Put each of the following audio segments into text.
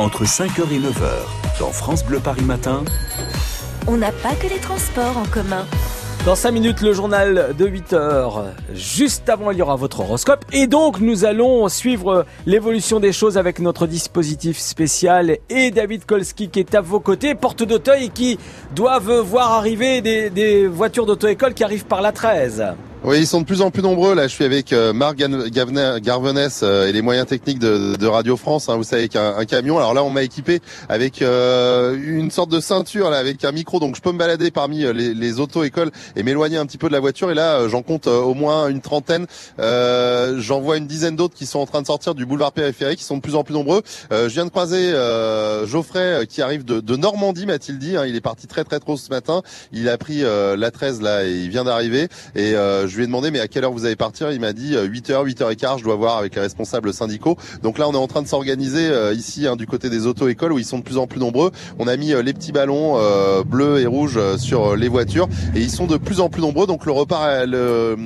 entre 5h et 9h, dans France Bleu Paris Matin. On n'a pas que les transports en commun. Dans 5 minutes, le journal de 8 heures. Juste avant, il y aura votre horoscope. Et donc, nous allons suivre l'évolution des choses avec notre dispositif spécial et David Kolski qui est à vos côtés, porte d'auteuil et qui doivent voir arriver des, des voitures d'auto-école qui arrivent par la 13. Oui, ils sont de plus en plus nombreux. Là, je suis avec euh, Marc Garvenès euh, et les moyens techniques de, Radio France. Hein, vous savez qu'un camion. Alors là, on m'a équipé avec euh, une sorte de ceinture là, avec un micro, donc je peux me balader parmi les, les auto-écoles et m'éloigner un petit peu de la voiture. Et là, j'en compte au moins une trentaine. J'en vois une dizaine d'autres qui sont en train de sortir du boulevard périphérique, qui sont de plus en plus nombreux. je viens de croiser Geoffrey qui arrive de, de Normandie, m'a-t-il dit. Hein. il est parti très très trop ce matin. Il a pris la 13 là et il vient d'arriver. Et je lui ai demandé mais à quelle heure vous allez partir? Il m'a dit 8h, euh, 8h15, je dois voir avec les responsables syndicaux. Donc là on est en train de s'organiser euh, ici hein, du côté des auto-écoles où ils sont de plus en plus nombreux. On a mis euh, les petits ballons bleus et rouges sur les voitures et ils sont de plus en plus nombreux. Donc le repas, le,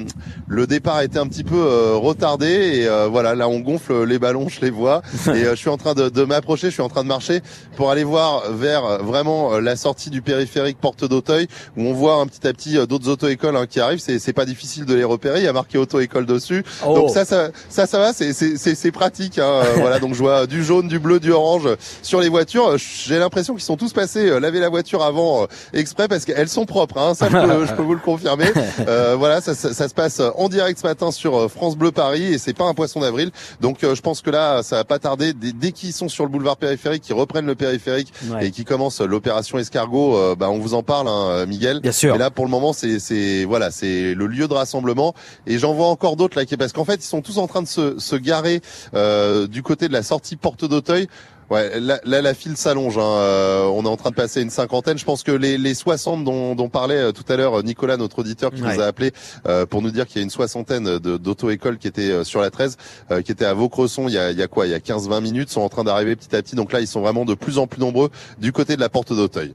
le départ a été un petit peu retardé et voilà là on gonfle les ballons, je les vois et je suis en train de, de m'approcher, je suis en train de marcher pour aller voir vers vraiment la sortie du périphérique Porte d'Auteuil où on voit un petit à petit d'autres auto-écoles hein, qui arrivent. C'est pas difficile de les repérer. Il y a marqué auto-école dessus. Oh. Donc ça, ça, ça, ça va, c'est pratique. Hein. voilà, donc je vois du jaune, du bleu, du orange sur les voitures. J'ai l'impression qu'ils sont tous passés euh, laver la voiture avant euh, exprès parce qu'elles sont propres. Hein. Ça, je peux, je peux, vous le confirmer. Euh, voilà, ça, ça, ça, se passe en direct ce matin sur euh, France Bleu Paris et c'est pas un poisson d'avril. Donc je pense que là, ça va pas tarder. Dès, dès qu'ils sont sur le boulevard périphérique, qu'ils reprennent le périphérique et qu'ils commencent l'opération escargot, bah, on vous en parle, hein, Miguel. Bien sûr. Et là, pour le moment, c'est voilà, c'est le lieu de rassemblement. Et j'en vois encore d'autres là, parce qu'en fait, ils sont tous en train de se, se garer euh, du côté de la sortie Porte d'Auteuil. Ouais, là, la file s'allonge. Hein. Euh, on est en train de passer une cinquantaine. Je pense que les, les 60 dont, dont parlait euh, tout à l'heure Nicolas, notre auditeur, qui nous a appelé euh, pour nous dire qu'il y a une soixantaine d'auto-écoles qui étaient sur la 13, qui étaient à Vaucresson il y a, il y a quoi? Il y a 15-20 minutes, sont en train d'arriver petit à petit. Donc là, ils sont vraiment de plus en plus nombreux du côté de la porte d'Auteuil.